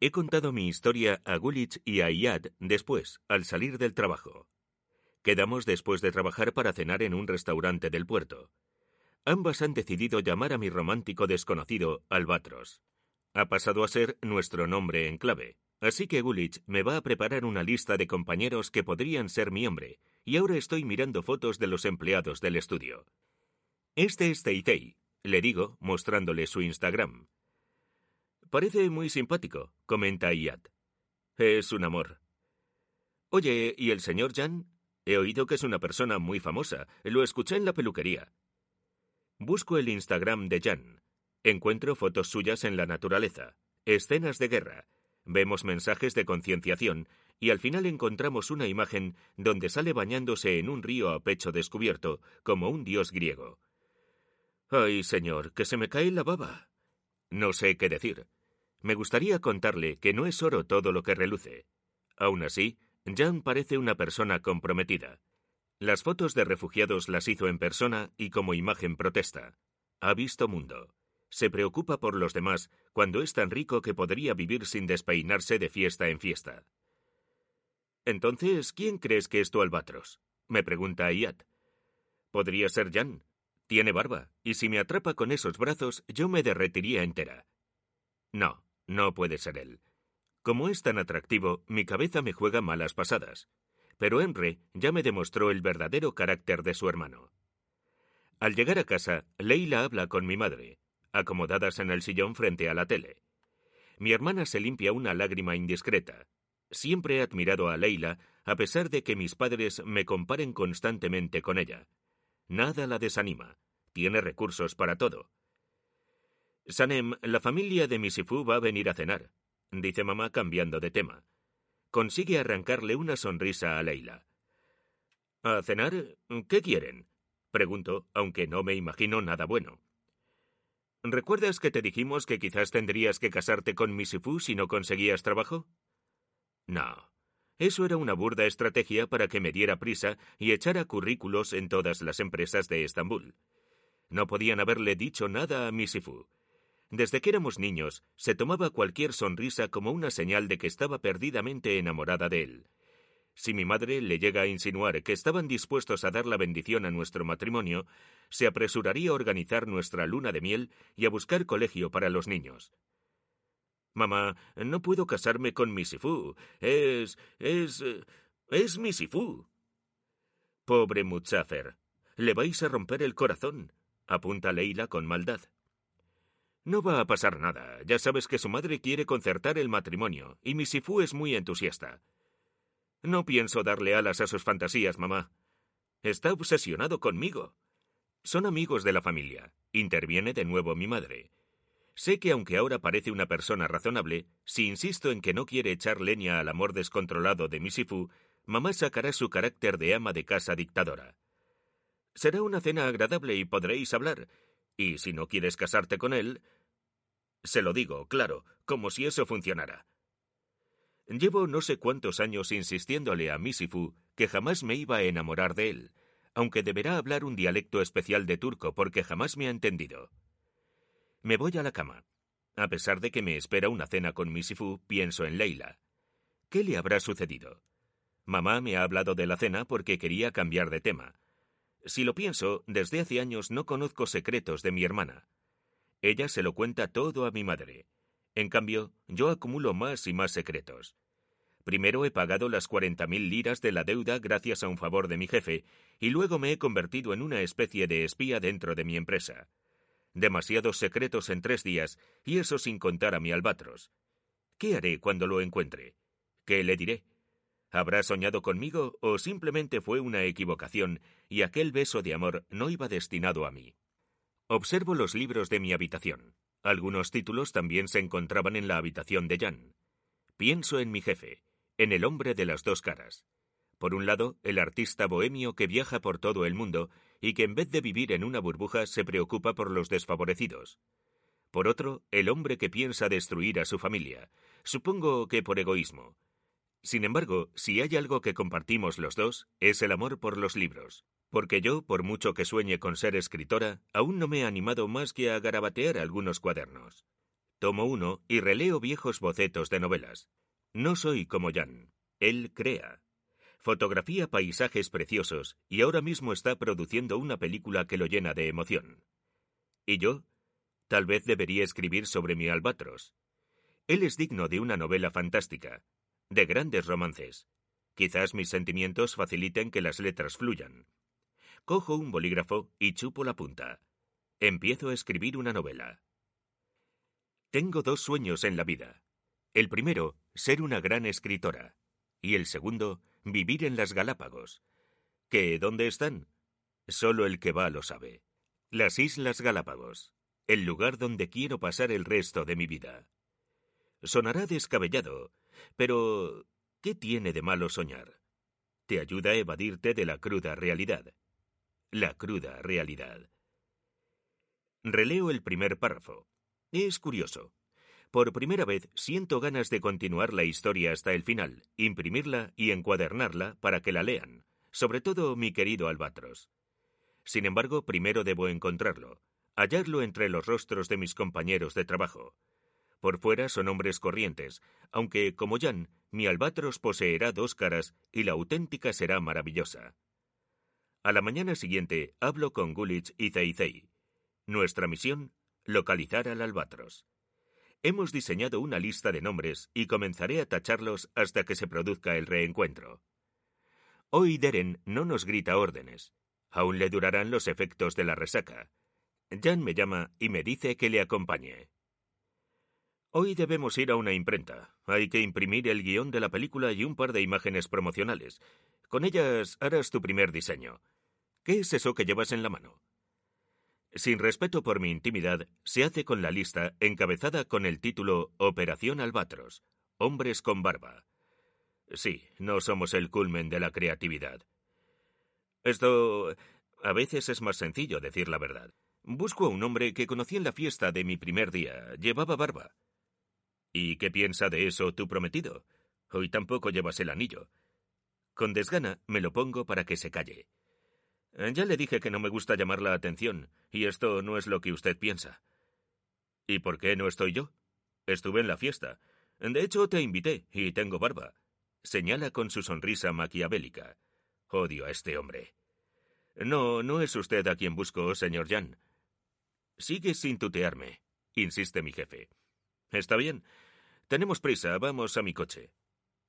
He contado mi historia a Gulich y a Iyad después, al salir del trabajo. Quedamos después de trabajar para cenar en un restaurante del puerto. Ambas han decidido llamar a mi romántico desconocido Albatros. Ha pasado a ser nuestro nombre en clave. Así que Gulich me va a preparar una lista de compañeros que podrían ser mi hombre, y ahora estoy mirando fotos de los empleados del estudio. Este es Teitei, le digo, mostrándole su Instagram. Parece muy simpático, comenta Iyad. Es un amor. Oye, ¿y el señor Jan? He oído que es una persona muy famosa. Lo escuché en la peluquería. Busco el Instagram de Jan. Encuentro fotos suyas en la naturaleza, escenas de guerra. Vemos mensajes de concienciación y al final encontramos una imagen donde sale bañándose en un río a pecho descubierto, como un dios griego. Ay, señor, que se me cae la baba. No sé qué decir. Me gustaría contarle que no es oro todo lo que reluce. Aún así, Jan parece una persona comprometida. Las fotos de refugiados las hizo en persona y como imagen protesta. Ha visto mundo. Se preocupa por los demás cuando es tan rico que podría vivir sin despeinarse de fiesta en fiesta. Entonces, ¿quién crees que es tu albatros? me pregunta Ayat. Podría ser Jan. Tiene barba, y si me atrapa con esos brazos, yo me derretiría entera. No, no puede ser él. Como es tan atractivo, mi cabeza me juega malas pasadas. Pero Henry ya me demostró el verdadero carácter de su hermano. Al llegar a casa, Leila habla con mi madre, acomodadas en el sillón frente a la tele. Mi hermana se limpia una lágrima indiscreta. Siempre he admirado a Leila, a pesar de que mis padres me comparen constantemente con ella. Nada la desanima. Tiene recursos para todo. Sanem, la familia de Misifu va a venir a cenar, dice mamá cambiando de tema. Consigue arrancarle una sonrisa a Leila. ¿A cenar? ¿Qué quieren? Pregunto, aunque no me imagino nada bueno. ¿Recuerdas que te dijimos que quizás tendrías que casarte con Misifu si no conseguías trabajo? No. Eso era una burda estrategia para que me diera prisa y echara currículos en todas las empresas de Estambul. No podían haberle dicho nada a Misifu. Desde que éramos niños, se tomaba cualquier sonrisa como una señal de que estaba perdidamente enamorada de él. Si mi madre le llega a insinuar que estaban dispuestos a dar la bendición a nuestro matrimonio, se apresuraría a organizar nuestra luna de miel y a buscar colegio para los niños. Mamá, no puedo casarme con Misifu. Es. es. es Misifu. Pobre Mutzafer. Le vais a romper el corazón, apunta Leila con maldad. No va a pasar nada. Ya sabes que su madre quiere concertar el matrimonio, y Misifu es muy entusiasta. No pienso darle alas a sus fantasías, mamá. Está obsesionado conmigo. Son amigos de la familia. Interviene de nuevo mi madre. Sé que aunque ahora parece una persona razonable, si insisto en que no quiere echar leña al amor descontrolado de Misifu, mamá sacará su carácter de ama de casa dictadora. Será una cena agradable y podréis hablar, y si no quieres casarte con él... Se lo digo, claro, como si eso funcionara. Llevo no sé cuántos años insistiéndole a Misifu que jamás me iba a enamorar de él, aunque deberá hablar un dialecto especial de turco porque jamás me ha entendido. Me voy a la cama. A pesar de que me espera una cena con Misifu, pienso en Leila. ¿Qué le habrá sucedido? Mamá me ha hablado de la cena porque quería cambiar de tema, si lo pienso, desde hace años no conozco secretos de mi hermana. Ella se lo cuenta todo a mi madre. En cambio, yo acumulo más y más secretos. Primero he pagado las cuarenta mil liras de la deuda gracias a un favor de mi jefe, y luego me he convertido en una especie de espía dentro de mi empresa. Demasiados secretos en tres días, y eso sin contar a mi albatros. ¿Qué haré cuando lo encuentre? ¿Qué le diré? ¿Habrá soñado conmigo o simplemente fue una equivocación y aquel beso de amor no iba destinado a mí? Observo los libros de mi habitación. Algunos títulos también se encontraban en la habitación de Jan. Pienso en mi jefe, en el hombre de las dos caras. Por un lado, el artista bohemio que viaja por todo el mundo y que en vez de vivir en una burbuja se preocupa por los desfavorecidos. Por otro, el hombre que piensa destruir a su familia, supongo que por egoísmo. Sin embargo, si hay algo que compartimos los dos, es el amor por los libros. Porque yo, por mucho que sueñe con ser escritora, aún no me he animado más que a garabatear algunos cuadernos. Tomo uno y releo viejos bocetos de novelas. No soy como Jan. Él crea. Fotografía paisajes preciosos y ahora mismo está produciendo una película que lo llena de emoción. ¿Y yo? Tal vez debería escribir sobre mi albatros. Él es digno de una novela fantástica, de grandes romances. Quizás mis sentimientos faciliten que las letras fluyan. Cojo un bolígrafo y chupo la punta. Empiezo a escribir una novela. Tengo dos sueños en la vida. El primero, ser una gran escritora. Y el segundo, vivir en las Galápagos. ¿Qué? ¿Dónde están? Solo el que va lo sabe. Las Islas Galápagos el lugar donde quiero pasar el resto de mi vida. Sonará descabellado, pero ¿qué tiene de malo soñar? Te ayuda a evadirte de la cruda realidad. La cruda realidad. Releo el primer párrafo. Es curioso. Por primera vez siento ganas de continuar la historia hasta el final, imprimirla y encuadernarla para que la lean, sobre todo mi querido Albatros. Sin embargo, primero debo encontrarlo, hallarlo entre los rostros de mis compañeros de trabajo. Por fuera son hombres corrientes, aunque, como Jan, mi albatros poseerá dos caras y la auténtica será maravillosa. A la mañana siguiente hablo con Gulich y Zeizei. Nuestra misión, localizar al albatros. Hemos diseñado una lista de nombres y comenzaré a tacharlos hasta que se produzca el reencuentro. Hoy Deren no nos grita órdenes. Aún le durarán los efectos de la resaca. Jan me llama y me dice que le acompañe. Hoy debemos ir a una imprenta. Hay que imprimir el guion de la película y un par de imágenes promocionales. Con ellas harás tu primer diseño. ¿Qué es eso que llevas en la mano? Sin respeto por mi intimidad, se hace con la lista encabezada con el título Operación Albatros. Hombres con barba. Sí, no somos el culmen de la creatividad. Esto... a veces es más sencillo decir la verdad. Busco a un hombre que conocí en la fiesta de mi primer día. Llevaba barba. ¿Y qué piensa de eso tu prometido? Hoy tampoco llevas el anillo. Con desgana me lo pongo para que se calle. Ya le dije que no me gusta llamar la atención, y esto no es lo que usted piensa. ¿Y por qué no estoy yo? Estuve en la fiesta. De hecho, te invité, y tengo barba. Señala con su sonrisa maquiavélica. Odio a este hombre. No, no es usted a quien busco, señor Jan. Sigue sin tutearme, insiste mi jefe. Está bien. Tenemos prisa, vamos a mi coche.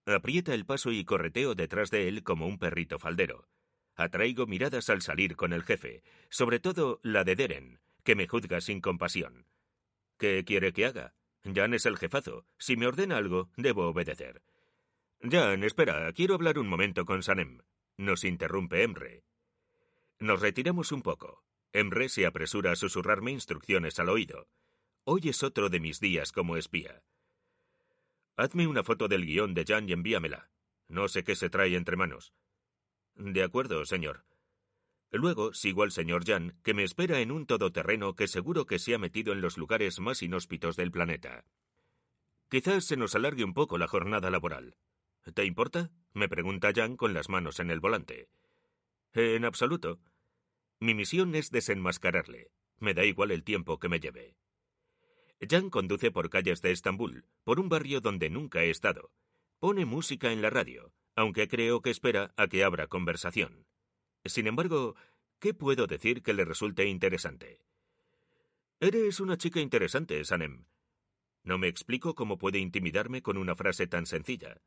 Aprieta el paso y correteo detrás de él como un perrito faldero. Atraigo miradas al salir con el jefe, sobre todo la de Deren, que me juzga sin compasión. ¿Qué quiere que haga? Jan es el jefazo. Si me ordena algo, debo obedecer. Jan, espera, quiero hablar un momento con Sanem. Nos interrumpe Emre. Nos retiramos un poco. Emre se apresura a susurrarme instrucciones al oído. Hoy es otro de mis días como espía. Hazme una foto del guion de Jan y envíamela. No sé qué se trae entre manos. De acuerdo, señor. Luego sigo al señor Jan, que me espera en un todoterreno que seguro que se ha metido en los lugares más inhóspitos del planeta. Quizás se nos alargue un poco la jornada laboral. ¿Te importa? me pregunta Jan con las manos en el volante. En absoluto. Mi misión es desenmascararle. Me da igual el tiempo que me lleve. Jan conduce por calles de Estambul, por un barrio donde nunca he estado. Pone música en la radio, aunque creo que espera a que abra conversación. Sin embargo, ¿qué puedo decir que le resulte interesante? Eres una chica interesante, Sanem. No me explico cómo puede intimidarme con una frase tan sencilla.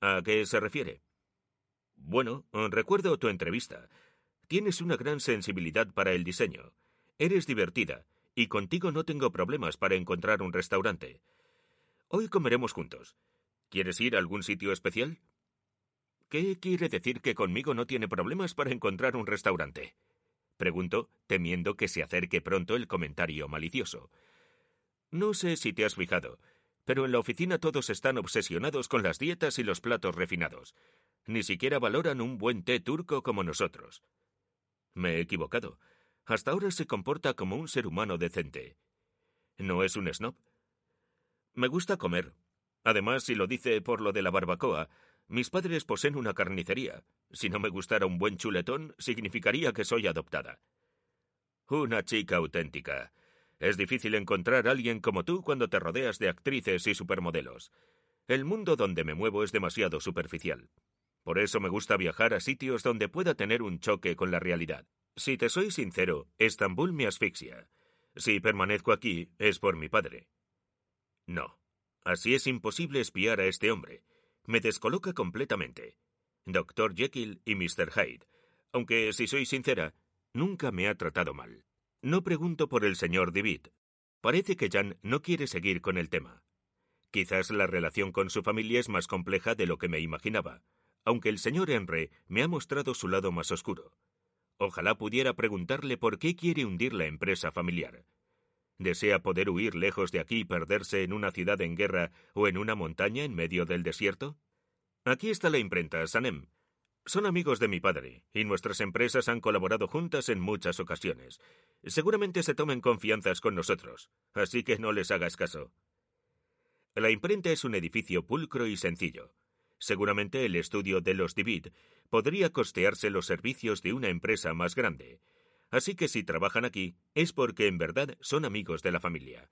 ¿A qué se refiere? Bueno, recuerdo tu entrevista. Tienes una gran sensibilidad para el diseño. Eres divertida, y contigo no tengo problemas para encontrar un restaurante. Hoy comeremos juntos. ¿Quieres ir a algún sitio especial? ¿Qué quiere decir que conmigo no tiene problemas para encontrar un restaurante? Pregunto, temiendo que se acerque pronto el comentario malicioso. No sé si te has fijado, pero en la oficina todos están obsesionados con las dietas y los platos refinados. Ni siquiera valoran un buen té turco como nosotros. Me he equivocado. Hasta ahora se comporta como un ser humano decente. No es un snob. Me gusta comer. Además, si lo dice por lo de la barbacoa, mis padres poseen una carnicería. Si no me gustara un buen chuletón, significaría que soy adoptada. Una chica auténtica. Es difícil encontrar a alguien como tú cuando te rodeas de actrices y supermodelos. El mundo donde me muevo es demasiado superficial. Por eso me gusta viajar a sitios donde pueda tener un choque con la realidad. Si te soy sincero, Estambul me asfixia. Si permanezco aquí, es por mi padre. No. Así es imposible espiar a este hombre. Me descoloca completamente. Dr. Jekyll y Mr. Hyde. Aunque, si soy sincera, nunca me ha tratado mal. No pregunto por el señor David. Parece que Jan no quiere seguir con el tema. Quizás la relación con su familia es más compleja de lo que me imaginaba, aunque el señor Henry me ha mostrado su lado más oscuro. Ojalá pudiera preguntarle por qué quiere hundir la empresa familiar. ¿Desea poder huir lejos de aquí y perderse en una ciudad en guerra o en una montaña en medio del desierto? Aquí está la imprenta, Sanem. Son amigos de mi padre, y nuestras empresas han colaborado juntas en muchas ocasiones. Seguramente se tomen confianzas con nosotros, así que no les hagas caso. La imprenta es un edificio pulcro y sencillo. Seguramente el estudio de los Divid podría costearse los servicios de una empresa más grande. Así que si trabajan aquí es porque en verdad son amigos de la familia.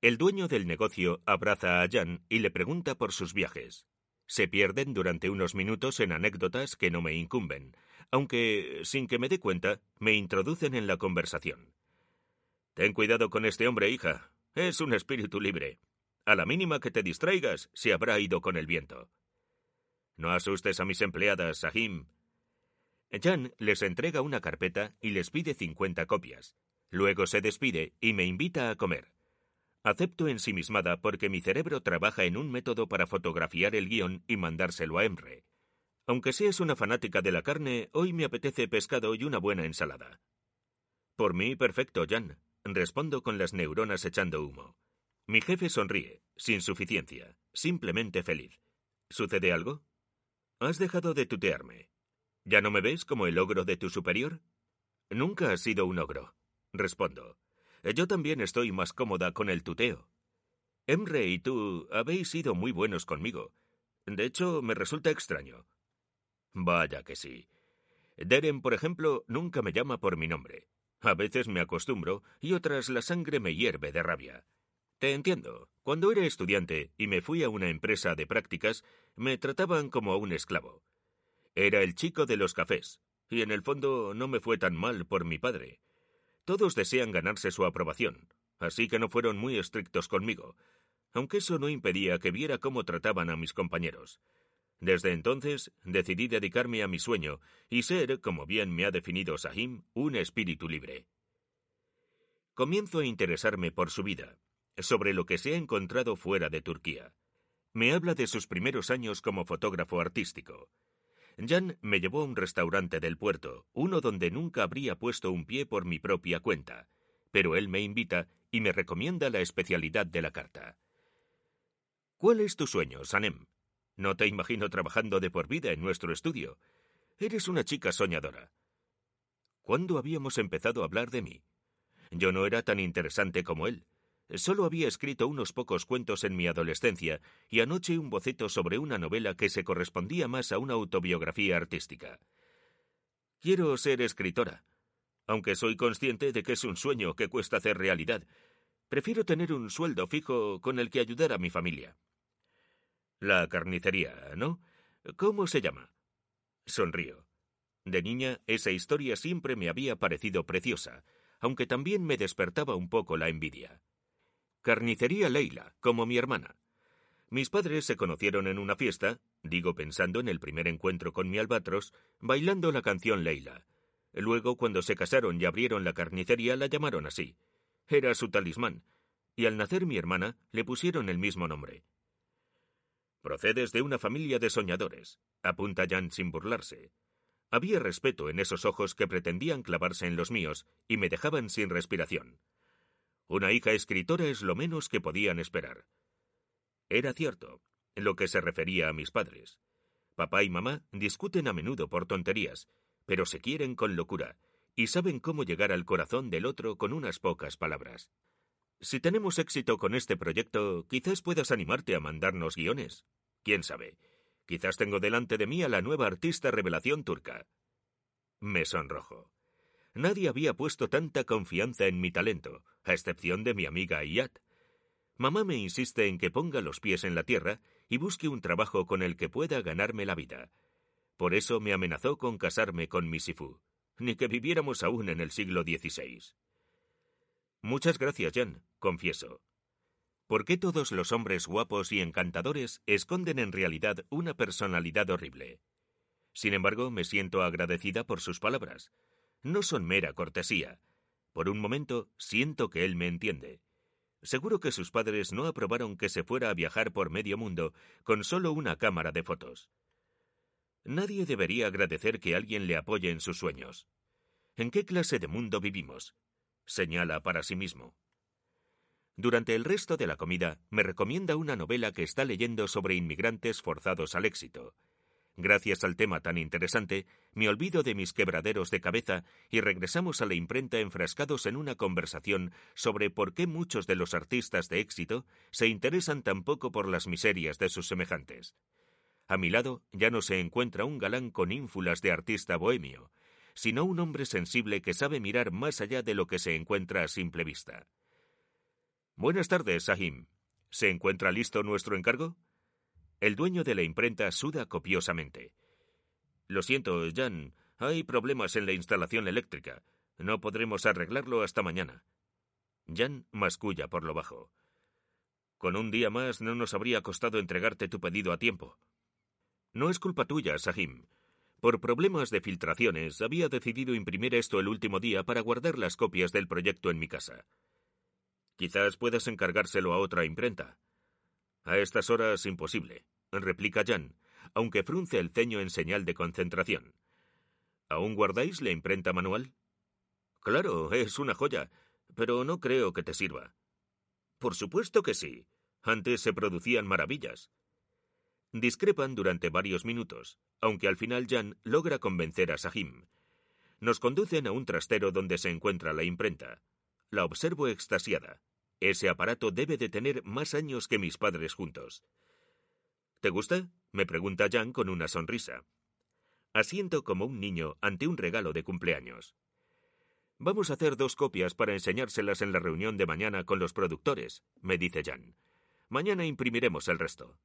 El dueño del negocio abraza a Jan y le pregunta por sus viajes. Se pierden durante unos minutos en anécdotas que no me incumben, aunque, sin que me dé cuenta, me introducen en la conversación. Ten cuidado con este hombre, hija. Es un espíritu libre. A la mínima que te distraigas, se habrá ido con el viento. No asustes a mis empleadas, Sahim. Jan les entrega una carpeta y les pide cincuenta copias. Luego se despide y me invita a comer. Acepto ensimismada porque mi cerebro trabaja en un método para fotografiar el guion y mandárselo a Emre. Aunque seas una fanática de la carne, hoy me apetece pescado y una buena ensalada. Por mí, perfecto, Jan. Respondo con las neuronas echando humo. Mi jefe sonríe, sin suficiencia, simplemente feliz. ¿Sucede algo? Has dejado de tutearme. ¿Ya no me ves como el ogro de tu superior? Nunca has sido un ogro. Respondo. Yo también estoy más cómoda con el tuteo. Emre y tú habéis sido muy buenos conmigo. De hecho, me resulta extraño. Vaya que sí. Deren, por ejemplo, nunca me llama por mi nombre. A veces me acostumbro y otras la sangre me hierve de rabia. Te entiendo. Cuando era estudiante y me fui a una empresa de prácticas, me trataban como a un esclavo. Era el chico de los cafés, y en el fondo no me fue tan mal por mi padre. Todos desean ganarse su aprobación, así que no fueron muy estrictos conmigo, aunque eso no impedía que viera cómo trataban a mis compañeros. Desde entonces decidí dedicarme a mi sueño y ser, como bien me ha definido Sahim, un espíritu libre. Comienzo a interesarme por su vida, sobre lo que se ha encontrado fuera de Turquía. Me habla de sus primeros años como fotógrafo artístico, Jan me llevó a un restaurante del puerto, uno donde nunca habría puesto un pie por mi propia cuenta, pero él me invita y me recomienda la especialidad de la carta. ¿Cuál es tu sueño, Sanem? No te imagino trabajando de por vida en nuestro estudio. Eres una chica soñadora. ¿Cuándo habíamos empezado a hablar de mí? Yo no era tan interesante como él. Solo había escrito unos pocos cuentos en mi adolescencia y anoche un boceto sobre una novela que se correspondía más a una autobiografía artística. Quiero ser escritora, aunque soy consciente de que es un sueño que cuesta hacer realidad. Prefiero tener un sueldo fijo con el que ayudar a mi familia. La carnicería, ¿no? ¿Cómo se llama? Sonrío. De niña, esa historia siempre me había parecido preciosa, aunque también me despertaba un poco la envidia. Carnicería Leila, como mi hermana. Mis padres se conocieron en una fiesta, digo pensando en el primer encuentro con mi albatros, bailando la canción Leila. Luego, cuando se casaron y abrieron la carnicería, la llamaron así. Era su talismán, y al nacer mi hermana le pusieron el mismo nombre. Procedes de una familia de soñadores, apunta Jan sin burlarse. Había respeto en esos ojos que pretendían clavarse en los míos y me dejaban sin respiración. Una hija escritora es lo menos que podían esperar. Era cierto, en lo que se refería a mis padres. Papá y mamá discuten a menudo por tonterías, pero se quieren con locura y saben cómo llegar al corazón del otro con unas pocas palabras. Si tenemos éxito con este proyecto, quizás puedas animarte a mandarnos guiones. ¿Quién sabe? Quizás tengo delante de mí a la nueva artista revelación turca. Me sonrojo. Nadie había puesto tanta confianza en mi talento, a excepción de mi amiga Ayat. Mamá me insiste en que ponga los pies en la tierra y busque un trabajo con el que pueda ganarme la vida. Por eso me amenazó con casarme con Misifu, ni que viviéramos aún en el siglo XVI. Muchas gracias, Jan, confieso. ¿Por qué todos los hombres guapos y encantadores esconden en realidad una personalidad horrible? Sin embargo, me siento agradecida por sus palabras. No son mera cortesía. Por un momento siento que él me entiende. Seguro que sus padres no aprobaron que se fuera a viajar por medio mundo con solo una cámara de fotos. Nadie debería agradecer que alguien le apoye en sus sueños. ¿En qué clase de mundo vivimos? señala para sí mismo. Durante el resto de la comida me recomienda una novela que está leyendo sobre inmigrantes forzados al éxito, Gracias al tema tan interesante, me olvido de mis quebraderos de cabeza y regresamos a la imprenta enfrascados en una conversación sobre por qué muchos de los artistas de éxito se interesan tan poco por las miserias de sus semejantes. A mi lado ya no se encuentra un galán con ínfulas de artista bohemio, sino un hombre sensible que sabe mirar más allá de lo que se encuentra a simple vista. Buenas tardes, Sahim. ¿Se encuentra listo nuestro encargo? El dueño de la imprenta suda copiosamente. Lo siento, Jan, hay problemas en la instalación eléctrica. No podremos arreglarlo hasta mañana. Jan masculla por lo bajo. Con un día más no nos habría costado entregarte tu pedido a tiempo. No es culpa tuya, Sahim. Por problemas de filtraciones, había decidido imprimir esto el último día para guardar las copias del proyecto en mi casa. Quizás puedas encargárselo a otra imprenta. A estas horas imposible, replica Jan, aunque frunce el ceño en señal de concentración. ¿Aún guardáis la imprenta manual? Claro, es una joya, pero no creo que te sirva. Por supuesto que sí. Antes se producían maravillas. Discrepan durante varios minutos, aunque al final Jan logra convencer a Sahim. Nos conducen a un trastero donde se encuentra la imprenta. La observo extasiada. Ese aparato debe de tener más años que mis padres juntos. ¿Te gusta? me pregunta Jan con una sonrisa. Asiento como un niño ante un regalo de cumpleaños. Vamos a hacer dos copias para enseñárselas en la reunión de mañana con los productores, me dice Jan. Mañana imprimiremos el resto.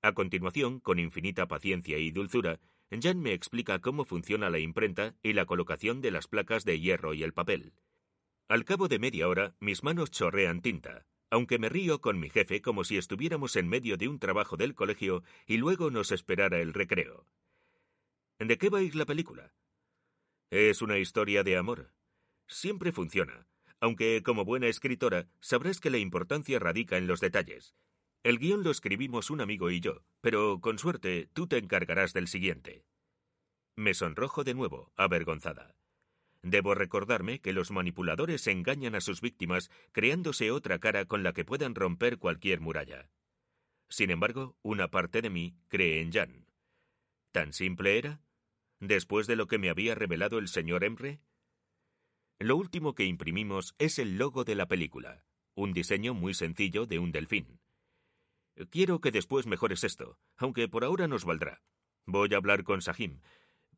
A continuación, con infinita paciencia y dulzura, Jan me explica cómo funciona la imprenta y la colocación de las placas de hierro y el papel. Al cabo de media hora, mis manos chorrean tinta, aunque me río con mi jefe como si estuviéramos en medio de un trabajo del colegio y luego nos esperara el recreo. ¿De qué va a ir la película? Es una historia de amor. Siempre funciona, aunque como buena escritora sabrás que la importancia radica en los detalles. El guion lo escribimos un amigo y yo, pero con suerte tú te encargarás del siguiente. Me sonrojo de nuevo, avergonzada. Debo recordarme que los manipuladores engañan a sus víctimas creándose otra cara con la que puedan romper cualquier muralla. Sin embargo, una parte de mí cree en Jan. ¿Tan simple era? ¿Después de lo que me había revelado el señor Emre? Lo último que imprimimos es el logo de la película, un diseño muy sencillo de un delfín. Quiero que después mejores esto, aunque por ahora nos valdrá. Voy a hablar con Sahim.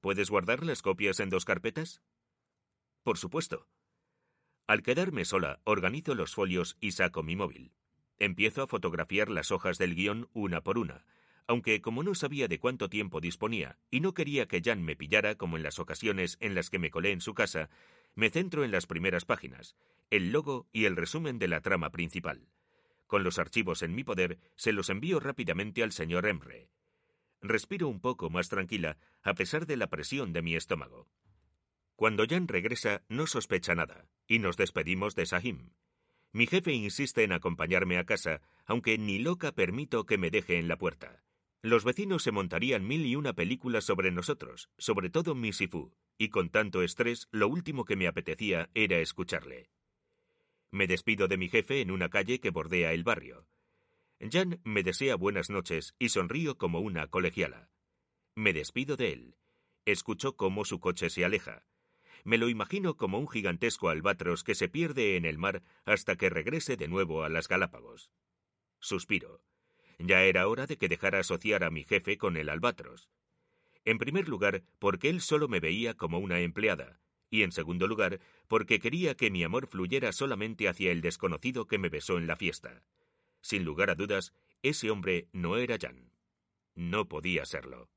¿Puedes guardar las copias en dos carpetas? Por supuesto. Al quedarme sola, organizo los folios y saco mi móvil. Empiezo a fotografiar las hojas del guion una por una, aunque como no sabía de cuánto tiempo disponía y no quería que Jan me pillara como en las ocasiones en las que me colé en su casa, me centro en las primeras páginas, el logo y el resumen de la trama principal. Con los archivos en mi poder, se los envío rápidamente al señor Emre. Respiro un poco más tranquila, a pesar de la presión de mi estómago. Cuando Jan regresa, no sospecha nada, y nos despedimos de Sahim. Mi jefe insiste en acompañarme a casa, aunque ni loca permito que me deje en la puerta. Los vecinos se montarían mil y una películas sobre nosotros, sobre todo Misifu, y con tanto estrés lo último que me apetecía era escucharle. Me despido de mi jefe en una calle que bordea el barrio. Jan me desea buenas noches y sonrío como una colegiala. Me despido de él. Escucho cómo su coche se aleja. Me lo imagino como un gigantesco albatros que se pierde en el mar hasta que regrese de nuevo a las Galápagos. Suspiro. Ya era hora de que dejara asociar a mi jefe con el albatros. En primer lugar, porque él solo me veía como una empleada, y en segundo lugar, porque quería que mi amor fluyera solamente hacia el desconocido que me besó en la fiesta. Sin lugar a dudas, ese hombre no era Jan. No podía serlo.